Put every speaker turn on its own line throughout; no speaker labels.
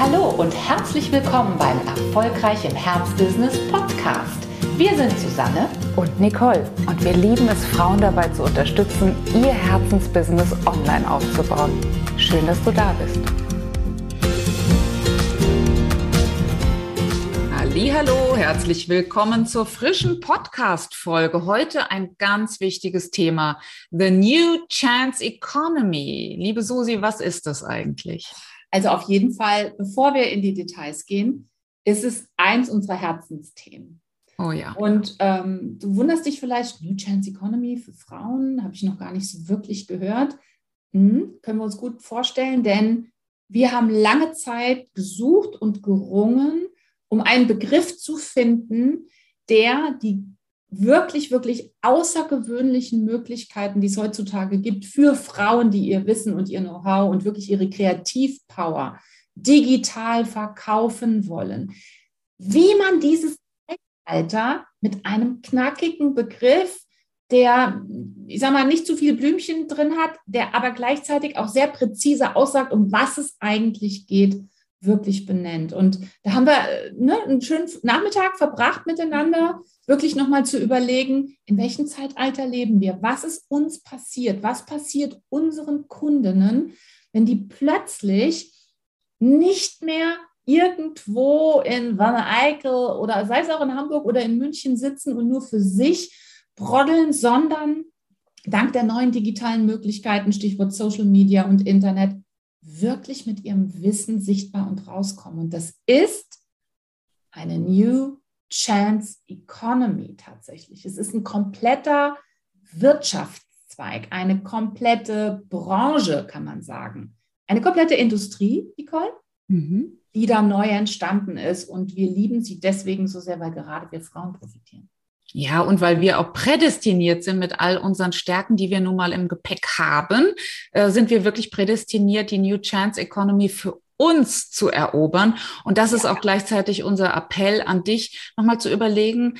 Hallo und herzlich willkommen beim Erfolgreich im Herzbusiness Podcast. Wir sind Susanne
und Nicole und wir lieben es, Frauen dabei zu unterstützen, ihr Herzensbusiness online aufzubauen. Schön, dass du da bist.
Hallo, herzlich willkommen zur frischen Podcast Folge. Heute ein ganz wichtiges Thema, the new chance economy. Liebe Susi, was ist das eigentlich?
Also auf jeden Fall, bevor wir in die Details gehen, ist es eins unserer Herzensthemen.
Oh ja.
Und ähm, du wunderst dich vielleicht, New Chance Economy für Frauen, habe ich noch gar nicht so wirklich gehört. Hm, können wir uns gut vorstellen, denn wir haben lange Zeit gesucht und gerungen, um einen Begriff zu finden, der die wirklich, wirklich außergewöhnlichen Möglichkeiten, die es heutzutage gibt, für Frauen, die ihr Wissen und ihr Know-how und wirklich ihre Kreativpower digital verkaufen wollen. Wie man dieses Zeitalter mit einem knackigen Begriff, der, ich sag mal, nicht zu viel Blümchen drin hat, der aber gleichzeitig auch sehr präzise aussagt, um was es eigentlich geht, wirklich benennt. Und da haben wir ne, einen schönen Nachmittag verbracht miteinander, wirklich nochmal zu überlegen, in welchem Zeitalter leben wir? Was ist uns passiert? Was passiert unseren Kundinnen, wenn die plötzlich nicht mehr irgendwo in Wanne-Eickel oder sei es auch in Hamburg oder in München sitzen und nur für sich broddeln, sondern dank der neuen digitalen Möglichkeiten, Stichwort Social Media und Internet, wirklich mit ihrem Wissen sichtbar und rauskommen. Und das ist eine New Chance Economy tatsächlich. Es ist ein kompletter Wirtschaftszweig, eine komplette Branche, kann man sagen. Eine komplette Industrie, Nicole, mhm. die da neu entstanden ist. Und wir lieben sie deswegen so sehr, weil gerade wir Frauen profitieren.
Ja, und weil wir auch prädestiniert sind mit all unseren Stärken, die wir nun mal im Gepäck haben, äh, sind wir wirklich prädestiniert, die New Chance Economy für uns zu erobern. Und das ist auch gleichzeitig unser Appell an dich, nochmal zu überlegen,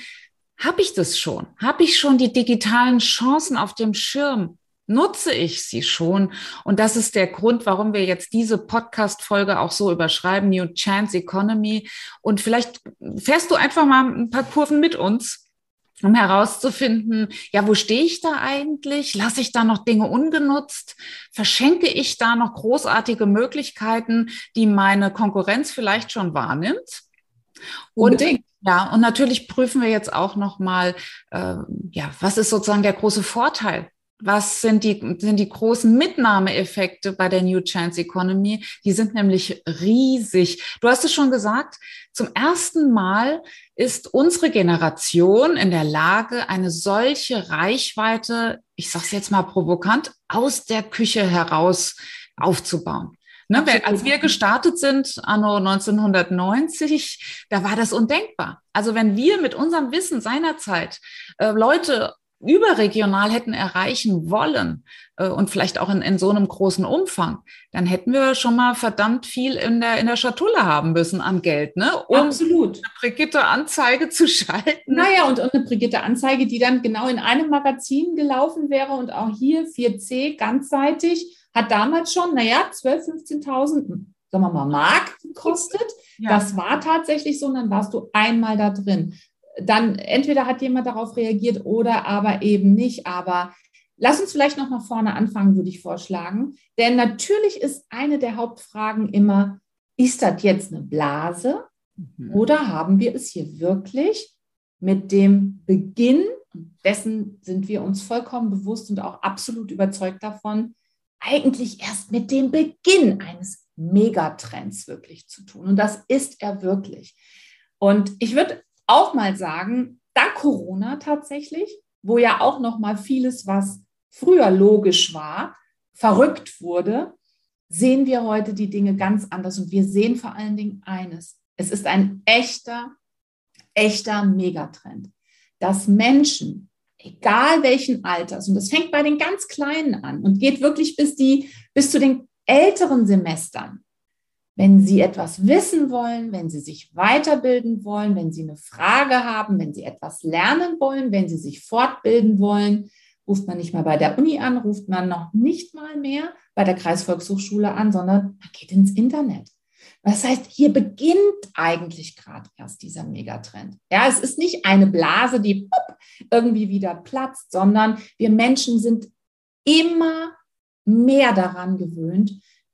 habe ich das schon? Habe ich schon die digitalen Chancen auf dem Schirm? Nutze ich sie schon? Und das ist der Grund, warum wir jetzt diese Podcast-Folge auch so überschreiben, New Chance Economy. Und vielleicht fährst du einfach mal ein paar Kurven mit uns um herauszufinden, ja, wo stehe ich da eigentlich? Lasse ich da noch Dinge ungenutzt? Verschenke ich da noch großartige Möglichkeiten, die meine Konkurrenz vielleicht schon wahrnimmt? Und ja, und natürlich prüfen wir jetzt auch noch mal, äh, ja, was ist sozusagen der große Vorteil was sind die, sind die großen Mitnahmeeffekte bei der New Chance Economy? Die sind nämlich riesig. Du hast es schon gesagt, zum ersten Mal ist unsere Generation in der Lage, eine solche Reichweite, ich sage es jetzt mal provokant, aus der Küche heraus aufzubauen. Ne, als wir gestartet sind, anno 1990, da war das undenkbar. Also wenn wir mit unserem Wissen seinerzeit äh, Leute überregional hätten erreichen wollen äh, und vielleicht auch in, in so einem großen Umfang, dann hätten wir schon mal verdammt viel in der, in der Schatulle haben müssen an Geld, ne?
um Absolut.
eine Brigitte-Anzeige zu schalten.
Naja, und, und eine Brigitte-Anzeige, die dann genau in einem Magazin gelaufen wäre und auch hier 4C ganzseitig, hat damals schon, naja, 12.000, 15.000 sagen wir mal, Mark gekostet. Ja. Das war tatsächlich so, und dann warst du einmal da drin dann entweder hat jemand darauf reagiert oder aber eben nicht. Aber lass uns vielleicht noch mal vorne anfangen, würde ich vorschlagen. Denn natürlich ist eine der Hauptfragen immer, ist das jetzt eine Blase mhm. oder haben wir es hier wirklich mit dem Beginn, dessen sind wir uns vollkommen bewusst und auch absolut überzeugt davon, eigentlich erst mit dem Beginn eines Megatrends wirklich zu tun. Und das ist er wirklich. Und ich würde auch mal sagen, dank Corona tatsächlich, wo ja auch noch mal vieles, was früher logisch war, verrückt wurde, sehen wir heute die Dinge ganz anders und wir sehen vor allen Dingen eines. Es ist ein echter, echter Megatrend, dass Menschen, egal welchen Alters, und das fängt bei den ganz Kleinen an und geht wirklich bis, die, bis zu den älteren Semestern, wenn Sie etwas wissen wollen, wenn Sie sich weiterbilden wollen, wenn Sie eine Frage haben, wenn Sie etwas lernen wollen, wenn Sie sich fortbilden wollen, ruft man nicht mal bei der Uni an, ruft man noch nicht mal mehr bei der Kreisvolkshochschule an, sondern man geht ins Internet. Das heißt, hier beginnt eigentlich gerade erst dieser Megatrend. Ja, es ist nicht eine Blase, die irgendwie wieder platzt, sondern wir Menschen sind immer mehr daran gewöhnt,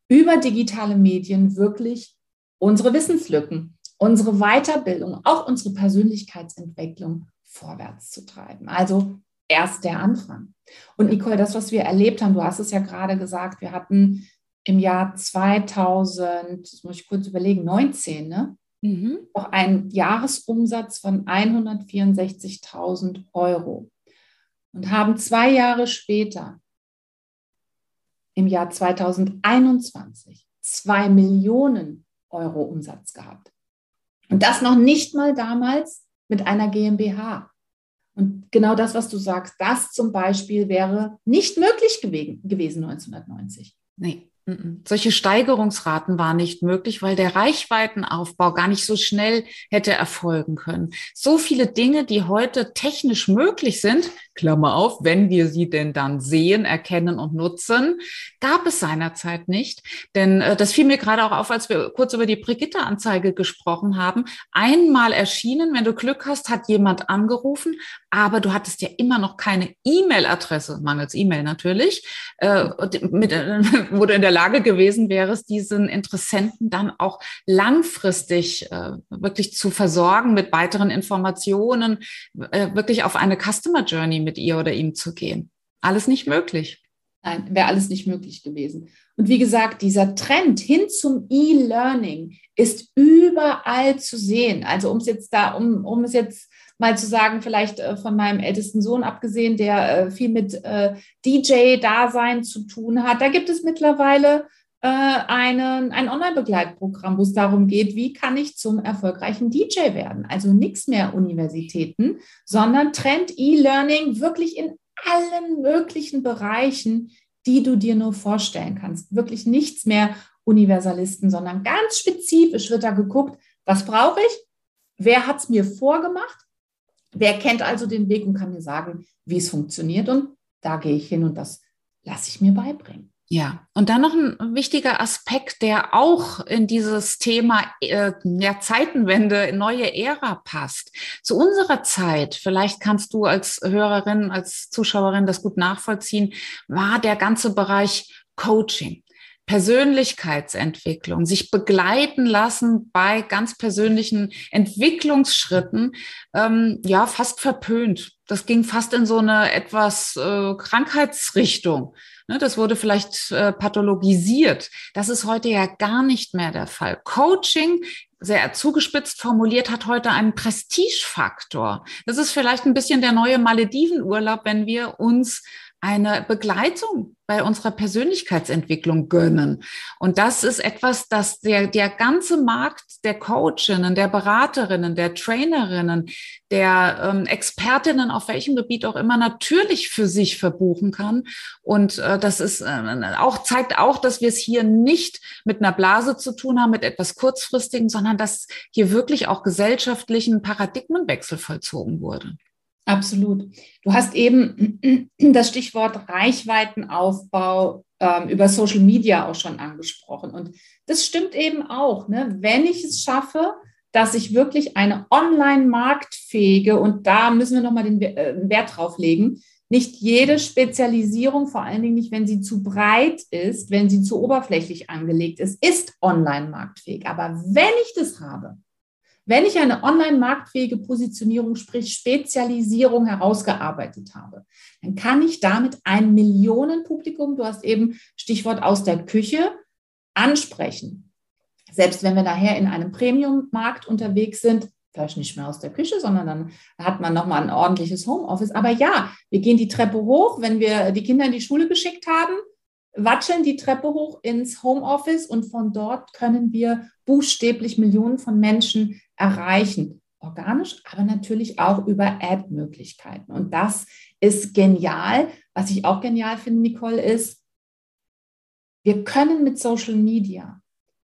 über digitale Medien wirklich unsere Wissenslücken, unsere Weiterbildung, auch unsere Persönlichkeitsentwicklung vorwärts zu treiben. Also erst der Anfang. Und Nicole, das, was wir erlebt haben, du hast es ja gerade gesagt, wir hatten im Jahr 2000, das muss ich kurz überlegen, 19, ne? Mhm. Auch einen Jahresumsatz von 164.000 Euro und haben zwei Jahre später im Jahr 2021 zwei Millionen Euro Umsatz gehabt. Und das noch nicht mal damals mit einer GmbH. Und genau das, was du sagst, das zum Beispiel wäre nicht möglich gewesen 1990.
Nee. Solche Steigerungsraten waren nicht möglich, weil der Reichweitenaufbau gar nicht so schnell hätte erfolgen können. So viele Dinge, die heute technisch möglich sind, Klammer auf, wenn wir sie denn dann sehen, erkennen und nutzen, gab es seinerzeit nicht. Denn äh, das fiel mir gerade auch auf, als wir kurz über die Brigitte-Anzeige gesprochen haben. Einmal erschienen, wenn du Glück hast, hat jemand angerufen, aber du hattest ja immer noch keine E-Mail-Adresse, mangels E-Mail natürlich, äh, mit, äh, du in der Lage gewesen wärst, diesen Interessenten dann auch langfristig äh, wirklich zu versorgen mit weiteren Informationen, äh, wirklich auf eine Customer Journey mit ihr oder ihm zu gehen. Alles nicht möglich.
Nein, wäre alles nicht möglich gewesen. Und wie gesagt, dieser Trend hin zum E-Learning ist überall zu sehen. Also um es jetzt da, um, um es jetzt mal zu sagen, vielleicht äh, von meinem ältesten Sohn abgesehen, der äh, viel mit äh, DJ-Dasein zu tun hat, da gibt es mittlerweile einen, ein Online-Begleitprogramm, wo es darum geht, wie kann ich zum erfolgreichen DJ werden. Also nichts mehr Universitäten, sondern Trend E-Learning wirklich in allen möglichen Bereichen, die du dir nur vorstellen kannst. Wirklich nichts mehr Universalisten, sondern ganz spezifisch wird da geguckt, was brauche ich, wer hat es mir vorgemacht, wer kennt also den Weg und kann mir sagen, wie es funktioniert und da gehe ich hin und das lasse ich mir beibringen.
Ja, und dann noch ein wichtiger Aspekt, der auch in dieses Thema äh, ja, Zeitenwende, neue Ära passt. Zu unserer Zeit, vielleicht kannst du als Hörerin, als Zuschauerin das gut nachvollziehen, war der ganze Bereich Coaching. Persönlichkeitsentwicklung, sich begleiten lassen bei ganz persönlichen Entwicklungsschritten, ähm, ja, fast verpönt. Das ging fast in so eine etwas äh, Krankheitsrichtung. Ne, das wurde vielleicht äh, pathologisiert. Das ist heute ja gar nicht mehr der Fall. Coaching sehr zugespitzt formuliert, hat heute einen Prestigefaktor. Das ist vielleicht ein bisschen der neue Maledivenurlaub, wenn wir uns eine Begleitung bei unserer Persönlichkeitsentwicklung gönnen. Und das ist etwas, das der, der ganze Markt der Coachinnen, der Beraterinnen, der Trainerinnen, der ähm, Expertinnen auf welchem Gebiet auch immer natürlich für sich verbuchen kann. Und äh, das ist äh, auch, zeigt auch, dass wir es hier nicht mit einer Blase zu tun haben, mit etwas kurzfristigen, sondern dass hier wirklich auch gesellschaftlichen Paradigmenwechsel vollzogen wurde.
Absolut. Du hast eben das Stichwort Reichweitenaufbau ähm, über Social Media auch schon angesprochen. Und das stimmt eben auch. Ne? Wenn ich es schaffe, dass ich wirklich eine online marktfähige, und da müssen wir nochmal den äh, Wert drauf legen, nicht jede Spezialisierung, vor allen Dingen nicht, wenn sie zu breit ist, wenn sie zu oberflächlich angelegt ist, ist online marktfähig. Aber wenn ich das habe, wenn ich eine online marktfähige Positionierung, sprich Spezialisierung herausgearbeitet habe, dann kann ich damit ein Millionenpublikum, du hast eben Stichwort aus der Küche, ansprechen. Selbst wenn wir nachher in einem Premium-Markt unterwegs sind, vielleicht nicht mehr aus der Küche, sondern dann hat man nochmal ein ordentliches Homeoffice. Aber ja, wir gehen die Treppe hoch, wenn wir die Kinder in die Schule geschickt haben, watscheln die Treppe hoch ins Homeoffice und von dort können wir buchstäblich Millionen von Menschen erreichen. Organisch, aber natürlich auch über Ad-Möglichkeiten. Und das ist genial. Was ich auch genial finde, Nicole, ist, wir können mit Social Media,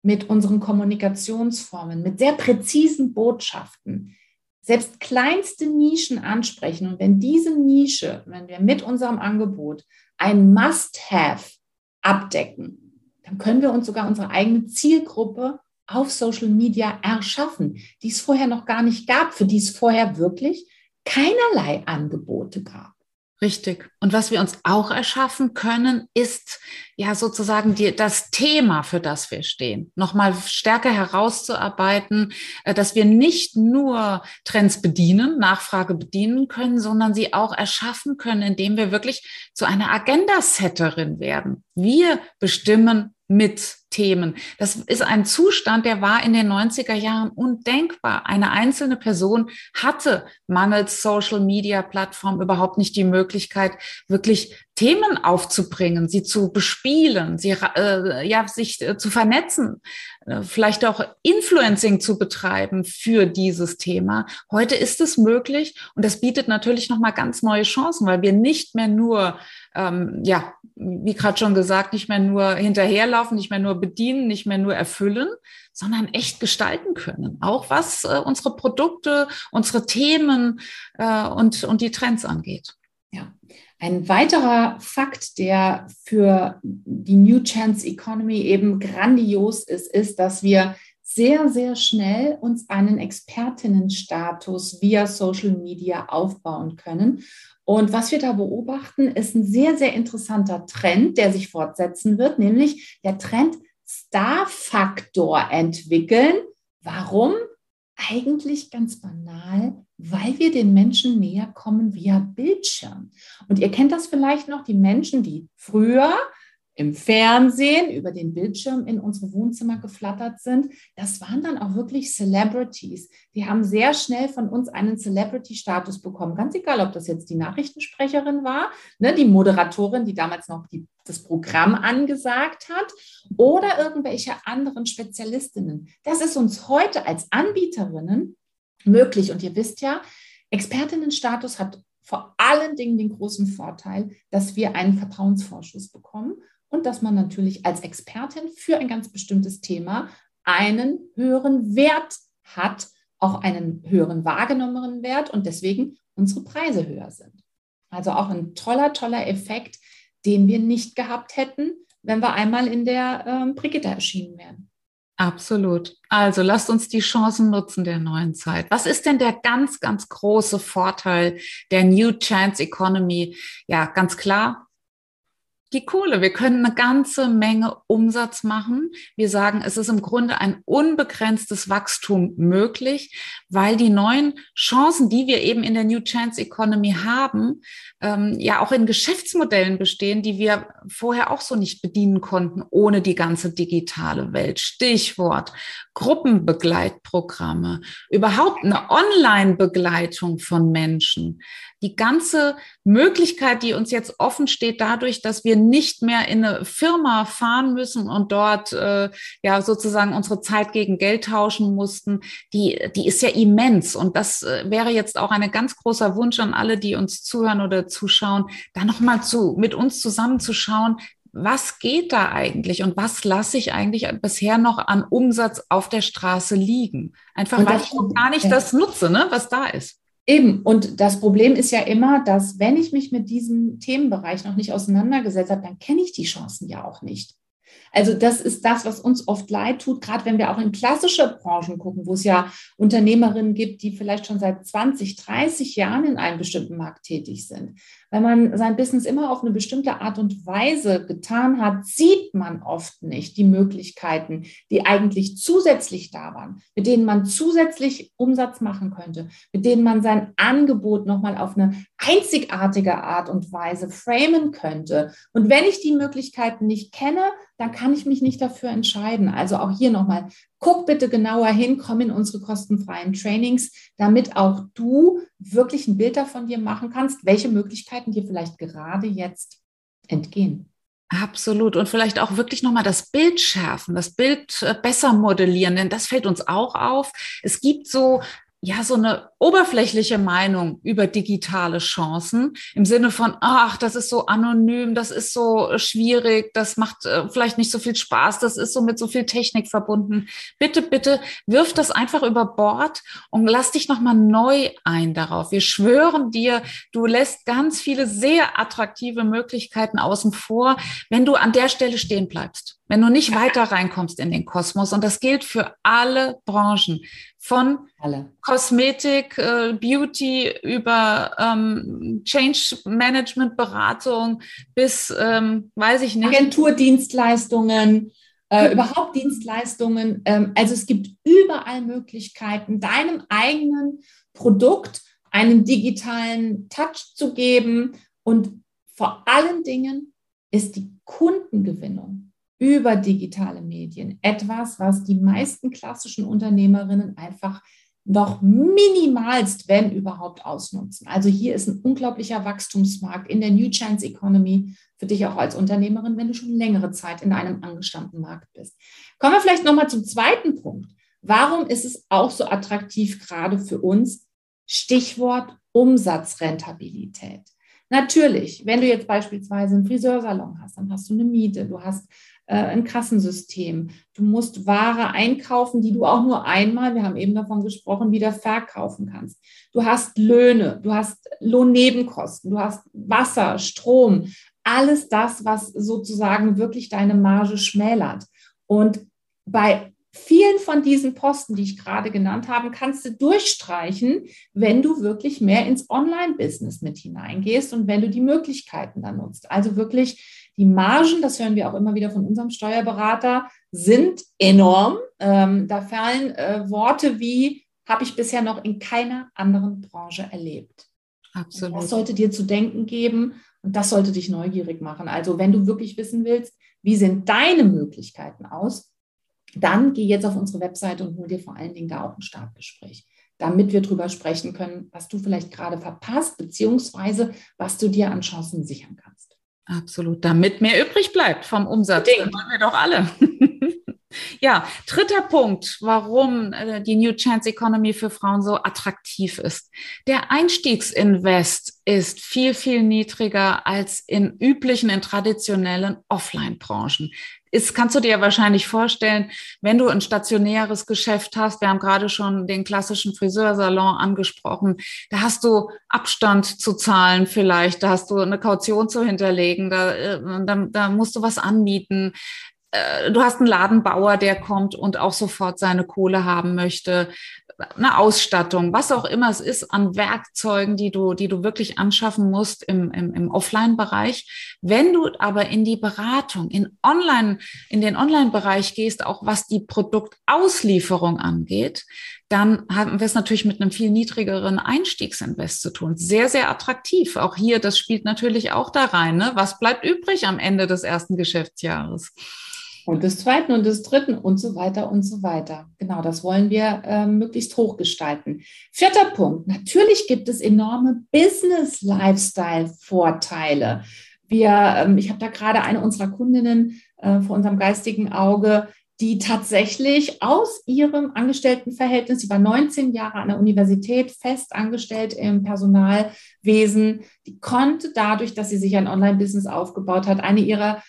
mit unseren Kommunikationsformen, mit sehr präzisen Botschaften, selbst kleinste Nischen ansprechen. Und wenn diese Nische, wenn wir mit unserem Angebot ein Must-Have abdecken, dann können wir uns sogar unsere eigene Zielgruppe auf Social Media erschaffen, die es vorher noch gar nicht gab, für die es vorher wirklich keinerlei Angebote gab.
Richtig. Und was wir uns auch erschaffen können, ist ja sozusagen die, das Thema, für das wir stehen, nochmal stärker herauszuarbeiten, äh, dass wir nicht nur Trends bedienen, Nachfrage bedienen können, sondern sie auch erschaffen können, indem wir wirklich zu einer Agenda-Setterin werden. Wir bestimmen mit Themen. Das ist ein Zustand, der war in den 90er Jahren undenkbar. Eine einzelne Person hatte mangels Social Media Plattform überhaupt nicht die Möglichkeit, wirklich Themen aufzubringen, sie zu bespielen, sie, äh, ja, sich äh, zu vernetzen, äh, vielleicht auch Influencing zu betreiben für dieses Thema. Heute ist es möglich und das bietet natürlich nochmal ganz neue Chancen, weil wir nicht mehr nur, ähm, ja, wie gerade schon gesagt, nicht mehr nur hinterherlaufen, nicht mehr nur bedienen, nicht mehr nur erfüllen, sondern echt gestalten können. Auch was äh, unsere Produkte, unsere Themen äh, und, und die Trends angeht.
Ja, ein weiterer Fakt, der für die New Chance Economy eben grandios ist, ist, dass wir sehr, sehr schnell uns einen Expertinnenstatus via Social Media aufbauen können. Und was wir da beobachten, ist ein sehr, sehr interessanter Trend, der sich fortsetzen wird, nämlich der Trend Star-Faktor entwickeln. Warum? Eigentlich ganz banal, weil wir den Menschen näher kommen via Bildschirm. Und ihr kennt das vielleicht noch, die Menschen, die früher im Fernsehen über den Bildschirm in unsere Wohnzimmer geflattert sind, das waren dann auch wirklich Celebrities. Die haben sehr schnell von uns einen Celebrity-Status bekommen. Ganz egal, ob das jetzt die Nachrichtensprecherin war, ne, die Moderatorin, die damals noch die, das Programm angesagt hat, oder irgendwelche anderen Spezialistinnen. Das ist uns heute als Anbieterinnen möglich. Und ihr wisst ja, Expertinnenstatus hat vor allen Dingen den großen Vorteil, dass wir einen Vertrauensvorschuss bekommen und dass man natürlich als Expertin für ein ganz bestimmtes Thema einen höheren Wert hat, auch einen höheren wahrgenommenen Wert und deswegen unsere Preise höher sind. Also auch ein toller, toller Effekt, den wir nicht gehabt hätten, wenn wir einmal in der ähm, Brigitte erschienen wären.
Absolut. Also lasst uns die Chancen nutzen der neuen Zeit. Was ist denn der ganz, ganz große Vorteil der New Chance Economy? Ja, ganz klar, die Kohle. Wir können eine ganze Menge Umsatz machen. Wir sagen, es ist im Grunde ein unbegrenztes Wachstum möglich, weil die neuen Chancen, die wir eben in der New Chance Economy haben, ähm, ja auch in Geschäftsmodellen bestehen, die wir vorher auch so nicht bedienen konnten, ohne die ganze digitale Welt. Stichwort Gruppenbegleitprogramme, überhaupt eine Online-Begleitung von Menschen die ganze Möglichkeit, die uns jetzt offen steht, dadurch, dass wir nicht mehr in eine Firma fahren müssen und dort äh, ja sozusagen unsere Zeit gegen Geld tauschen mussten, die, die ist ja immens. Und das äh, wäre jetzt auch ein ganz großer Wunsch an alle, die uns zuhören oder zuschauen, da nochmal zu, mit uns zusammenzuschauen, was geht da eigentlich und was lasse ich eigentlich bisher noch an Umsatz auf der Straße liegen? Einfach weil ich noch gar nicht ja. das nutze, ne, was da ist.
Eben, und das Problem ist ja immer, dass wenn ich mich mit diesem Themenbereich noch nicht auseinandergesetzt habe, dann kenne ich die Chancen ja auch nicht. Also das ist das, was uns oft leid tut, gerade wenn wir auch in klassische Branchen gucken, wo es ja Unternehmerinnen gibt, die vielleicht schon seit 20, 30 Jahren in einem bestimmten Markt tätig sind. Wenn man sein Business immer auf eine bestimmte Art und Weise getan hat, sieht man oft nicht die Möglichkeiten, die eigentlich zusätzlich da waren, mit denen man zusätzlich Umsatz machen könnte, mit denen man sein Angebot nochmal auf eine einzigartige Art und Weise framen könnte. Und wenn ich die Möglichkeiten nicht kenne, dann kann ich mich nicht dafür entscheiden. Also auch hier nochmal, guck bitte genauer hin, komm in unsere kostenfreien Trainings, damit auch du wirklich ein Bild davon dir machen kannst, welche Möglichkeiten dir vielleicht gerade jetzt entgehen.
Absolut. Und vielleicht auch wirklich nochmal das Bild schärfen, das Bild äh, besser modellieren, denn das fällt uns auch auf. Es gibt so ja so eine oberflächliche Meinung über digitale Chancen im Sinne von, ach, das ist so anonym, das ist so schwierig, das macht äh, vielleicht nicht so viel Spaß, das ist so mit so viel Technik verbunden. Bitte, bitte wirf das einfach über Bord und lass dich nochmal neu ein darauf. Wir schwören dir, du lässt ganz viele sehr attraktive Möglichkeiten außen vor, wenn du an der Stelle stehen bleibst. Wenn du nicht weiter reinkommst in den Kosmos. Und das gilt für alle Branchen, von alle. Kosmetik, äh, Beauty über ähm, Change Management Beratung bis, ähm, weiß ich nicht.
Agenturdienstleistungen, äh, überhaupt Dienstleistungen. Ähm, also es gibt überall Möglichkeiten, deinem eigenen Produkt einen digitalen Touch zu geben. Und vor allen Dingen ist die Kundengewinnung über digitale Medien etwas, was die meisten klassischen Unternehmerinnen einfach noch minimalst, wenn überhaupt, ausnutzen. Also hier ist ein unglaublicher Wachstumsmarkt in der New Chance Economy für dich auch als Unternehmerin, wenn du schon längere Zeit in einem angestammten Markt bist. Kommen wir vielleicht nochmal zum zweiten Punkt. Warum ist es auch so attraktiv gerade für uns? Stichwort Umsatzrentabilität. Natürlich, wenn du jetzt beispielsweise einen Friseursalon hast, dann hast du eine Miete, du hast äh, ein Kassensystem. Du musst Ware einkaufen, die du auch nur einmal, wir haben eben davon gesprochen, wieder verkaufen kannst. Du hast Löhne, du hast Lohnnebenkosten, du hast Wasser, Strom, alles das, was sozusagen wirklich deine Marge schmälert. Und bei vielen von diesen Posten, die ich gerade genannt habe, kannst du durchstreichen, wenn du wirklich mehr ins Online-Business mit hineingehst und wenn du die Möglichkeiten dann nutzt. Also wirklich die Margen, das hören wir auch immer wieder von unserem Steuerberater, sind enorm. Ähm, da fallen äh, Worte wie, habe ich bisher noch in keiner anderen Branche erlebt. Absolut. Und das sollte dir zu denken geben und das sollte dich neugierig machen. Also wenn du wirklich wissen willst, wie sind deine Möglichkeiten aus, dann geh jetzt auf unsere Webseite und hol dir vor allen Dingen da auch ein Startgespräch, damit wir darüber sprechen können, was du vielleicht gerade verpasst, beziehungsweise was du dir an Chancen sichern kannst.
Absolut, damit mehr übrig bleibt vom Umsatz. Das wollen wir doch alle. Ja, dritter Punkt, warum äh, die New Chance Economy für Frauen so attraktiv ist. Der Einstiegsinvest ist viel, viel niedriger als in üblichen, in traditionellen Offline-Branchen ist, kannst du dir wahrscheinlich vorstellen, wenn du ein stationäres Geschäft hast, wir haben gerade schon den klassischen Friseursalon angesprochen, da hast du Abstand zu zahlen vielleicht, da hast du eine Kaution zu hinterlegen, da, äh, da, da musst du was anbieten äh, du hast einen Ladenbauer, der kommt und auch sofort seine Kohle haben möchte eine Ausstattung, was auch immer es ist an Werkzeugen, die du, die du wirklich anschaffen musst im, im, im Offline-Bereich. Wenn du aber in die Beratung, in Online, in den Online-Bereich gehst, auch was die Produktauslieferung angeht, dann haben wir es natürlich mit einem viel niedrigeren Einstiegsinvest zu tun. Sehr, sehr attraktiv. Auch hier, das spielt natürlich auch da rein. Ne? Was bleibt übrig am Ende des ersten Geschäftsjahres?
Und des zweiten und des dritten und so weiter und so weiter. Genau, das wollen wir äh, möglichst hoch gestalten. Vierter Punkt. Natürlich gibt es enorme Business-Lifestyle-Vorteile. Wir, ähm, ich habe da gerade eine unserer Kundinnen äh, vor unserem geistigen Auge, die tatsächlich aus ihrem Angestelltenverhältnis, sie war 19 Jahre an der Universität fest angestellt im Personalwesen, die konnte dadurch, dass sie sich ein Online-Business aufgebaut hat, eine ihrer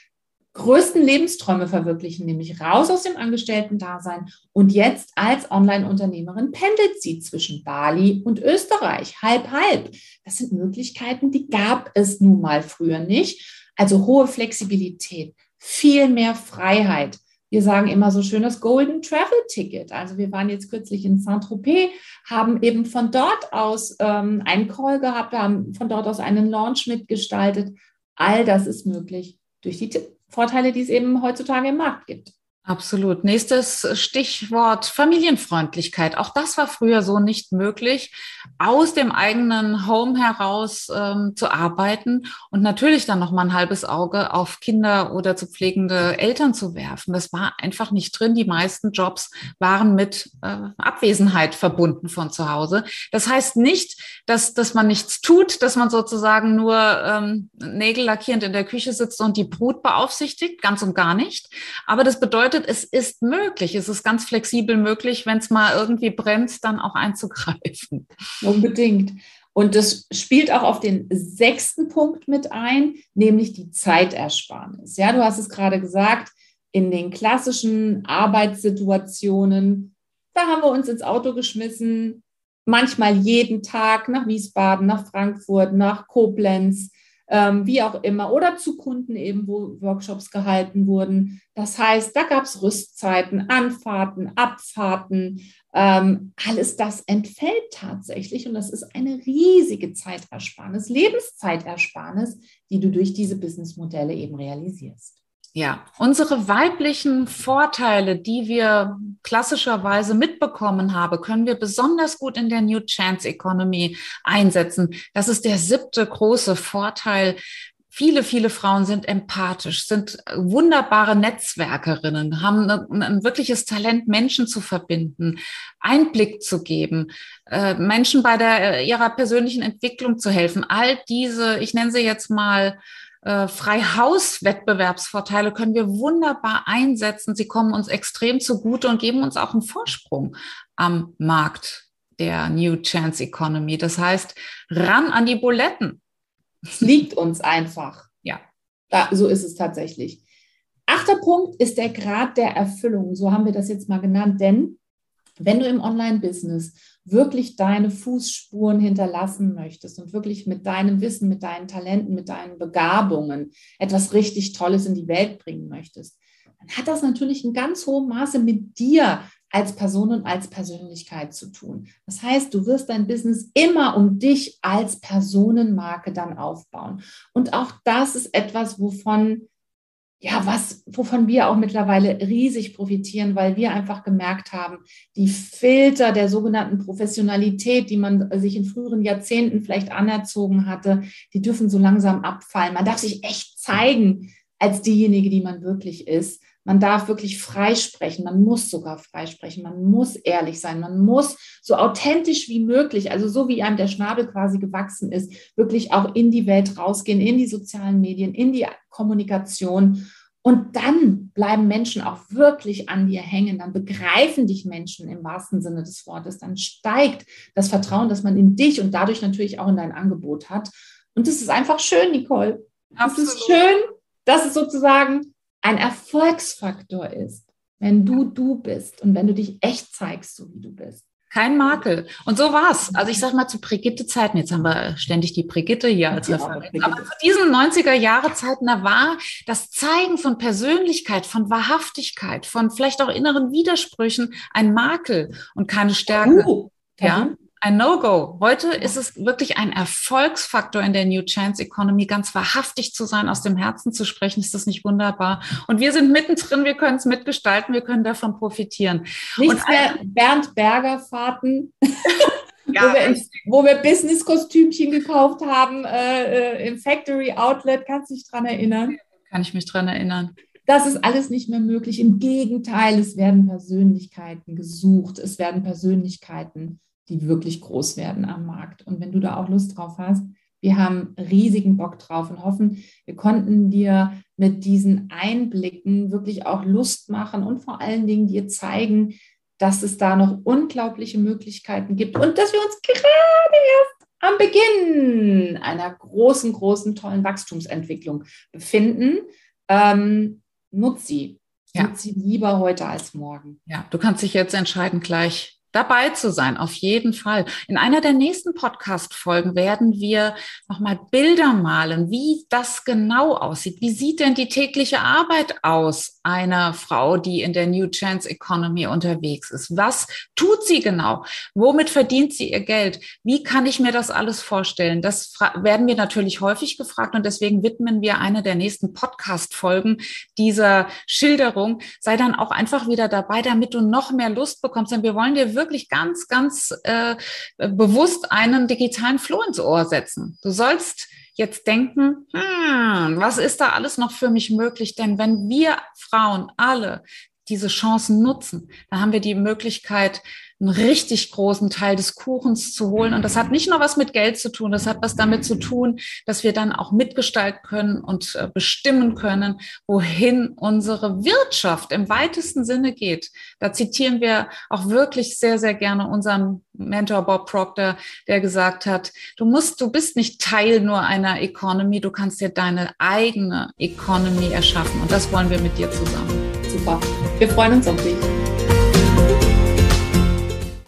größten Lebensträume verwirklichen, nämlich raus aus dem Angestellten-Dasein und jetzt als Online-Unternehmerin pendelt sie zwischen Bali und Österreich, halb, halb. Das sind Möglichkeiten, die gab es nun mal früher nicht. Also hohe Flexibilität, viel mehr Freiheit. Wir sagen immer so schön das Golden Travel Ticket. Also wir waren jetzt kürzlich in Saint-Tropez, haben eben von dort aus ähm, einen Call gehabt, haben von dort aus einen Launch mitgestaltet. All das ist möglich durch die Vorteile, die es eben heutzutage im Markt gibt.
Absolut. Nächstes Stichwort Familienfreundlichkeit. Auch das war früher so nicht möglich, aus dem eigenen Home heraus ähm, zu arbeiten und natürlich dann noch mal ein halbes Auge auf Kinder oder zu pflegende Eltern zu werfen. Das war einfach nicht drin. Die meisten Jobs waren mit äh, Abwesenheit verbunden von zu Hause. Das heißt nicht, dass, dass man nichts tut, dass man sozusagen nur ähm, Nägel lackierend in der Küche sitzt und die Brut beaufsichtigt, ganz und gar nicht. Aber das bedeutet, bedeutet, es ist möglich, es ist ganz flexibel möglich, wenn es mal irgendwie brennt, dann auch einzugreifen.
Unbedingt. Und das spielt auch auf den sechsten Punkt mit ein, nämlich die Zeitersparnis. Ja, du hast es gerade gesagt, in den klassischen Arbeitssituationen, da haben wir uns ins Auto geschmissen, manchmal jeden Tag nach Wiesbaden, nach Frankfurt, nach Koblenz, ähm, wie auch immer, oder zu Kunden eben, wo Workshops gehalten wurden. Das heißt, da gab es Rüstzeiten, Anfahrten, Abfahrten, ähm, alles das entfällt tatsächlich und das ist eine riesige Zeitersparnis, Lebenszeitersparnis, die du durch diese Businessmodelle eben realisierst.
Ja, unsere weiblichen Vorteile, die wir klassischerweise mitbekommen haben, können wir besonders gut in der New Chance Economy einsetzen. Das ist der siebte große Vorteil. Viele, viele Frauen sind empathisch, sind wunderbare Netzwerkerinnen, haben ein, ein wirkliches Talent, Menschen zu verbinden, Einblick zu geben, äh, Menschen bei der, ihrer persönlichen Entwicklung zu helfen. All diese, ich nenne sie jetzt mal, äh, Freihaus-Wettbewerbsvorteile können wir wunderbar einsetzen. Sie kommen uns extrem zugute und geben uns auch einen Vorsprung am Markt der New Chance Economy. Das heißt, ran an die Buletten.
Es liegt uns einfach.
Ja.
Da, so ist es tatsächlich. Achter Punkt ist der Grad der Erfüllung. So haben wir das jetzt mal genannt. Denn wenn du im Online-Business wirklich deine Fußspuren hinterlassen möchtest und wirklich mit deinem Wissen, mit deinen Talenten, mit deinen Begabungen etwas richtig Tolles in die Welt bringen möchtest, dann hat das natürlich in ganz hohem Maße mit dir als Person und als Persönlichkeit zu tun. Das heißt, du wirst dein Business immer um dich als Personenmarke dann aufbauen. Und auch das ist etwas, wovon ja, was, wovon wir auch mittlerweile riesig profitieren, weil wir einfach gemerkt haben, die Filter der sogenannten Professionalität, die man sich in früheren Jahrzehnten vielleicht anerzogen hatte, die dürfen so langsam abfallen. Man darf sich echt zeigen als diejenige, die man wirklich ist. Man darf wirklich freisprechen, man muss sogar freisprechen, man muss ehrlich sein, man muss so authentisch wie möglich, also so wie einem der Schnabel quasi gewachsen ist, wirklich auch in die Welt rausgehen, in die sozialen Medien, in die Kommunikation. Und dann bleiben Menschen auch wirklich an dir hängen, dann begreifen dich Menschen im wahrsten Sinne des Wortes, dann steigt das Vertrauen, das man in dich und dadurch natürlich auch in dein Angebot hat. Und das ist einfach schön, Nicole. Es ist schön, dass es sozusagen ein Erfolgsfaktor ist, wenn du du bist und wenn du dich echt zeigst, so wie du bist.
Kein Makel. Und so war's. Also ich sag mal zu Brigitte-Zeiten, jetzt haben wir ständig die Brigitte hier als ja, Referenz, aber zu diesen 90er-Jahre-Zeiten, da war das Zeigen von Persönlichkeit, von Wahrhaftigkeit, von vielleicht auch inneren Widersprüchen ein Makel und keine Stärke. Uh, ja ein No-Go. Heute ist es wirklich ein Erfolgsfaktor in der New Chance Economy, ganz wahrhaftig zu sein, aus dem Herzen zu sprechen. Ist das nicht wunderbar? Und wir sind mittendrin, wir können es mitgestalten, wir können davon profitieren.
Nichts mehr Bernd Berger Fahrten. Ja, wo, wir, wo wir Business-Kostümchen gekauft haben äh, äh, im Factory Outlet. Kannst du dich dran erinnern?
Kann ich mich dran erinnern.
Das ist alles nicht mehr möglich. Im Gegenteil, es werden Persönlichkeiten gesucht. Es werden Persönlichkeiten die wirklich groß werden am Markt. Und wenn du da auch Lust drauf hast, wir haben riesigen Bock drauf und hoffen, wir konnten dir mit diesen Einblicken wirklich auch Lust machen und vor allen Dingen dir zeigen, dass es da noch unglaubliche Möglichkeiten gibt und dass wir uns gerade erst am Beginn einer großen, großen, tollen Wachstumsentwicklung befinden. Ähm, nutz sie. Ja. Nutz sie lieber heute als morgen.
Ja, du kannst dich jetzt entscheiden, gleich dabei zu sein, auf jeden Fall. In einer der nächsten Podcast-Folgen werden wir nochmal Bilder malen, wie das genau aussieht. Wie sieht denn die tägliche Arbeit aus einer Frau, die in der New Chance Economy unterwegs ist? Was tut sie genau? Womit verdient sie ihr Geld? Wie kann ich mir das alles vorstellen? Das werden wir natürlich häufig gefragt und deswegen widmen wir eine der nächsten Podcast-Folgen dieser Schilderung. Sei dann auch einfach wieder dabei, damit du noch mehr Lust bekommst, denn wir wollen dir wirklich ganz, ganz äh, bewusst einen digitalen Floh ins Ohr setzen. Du sollst jetzt denken, hm, was ist da alles noch für mich möglich? Denn wenn wir Frauen alle diese Chancen nutzen, dann haben wir die Möglichkeit, einen richtig großen Teil des Kuchens zu holen. Und das hat nicht nur was mit Geld zu tun, das hat was damit zu tun, dass wir dann auch mitgestalten können und äh, bestimmen können, wohin unsere Wirtschaft im weitesten Sinne geht. Da zitieren wir auch wirklich sehr, sehr gerne unseren Mentor Bob Proctor, der gesagt hat, du musst, du bist nicht Teil nur einer Economy, du kannst dir deine eigene Economy erschaffen. Und das wollen wir mit dir zusammen.
Super. Wir freuen uns auf dich.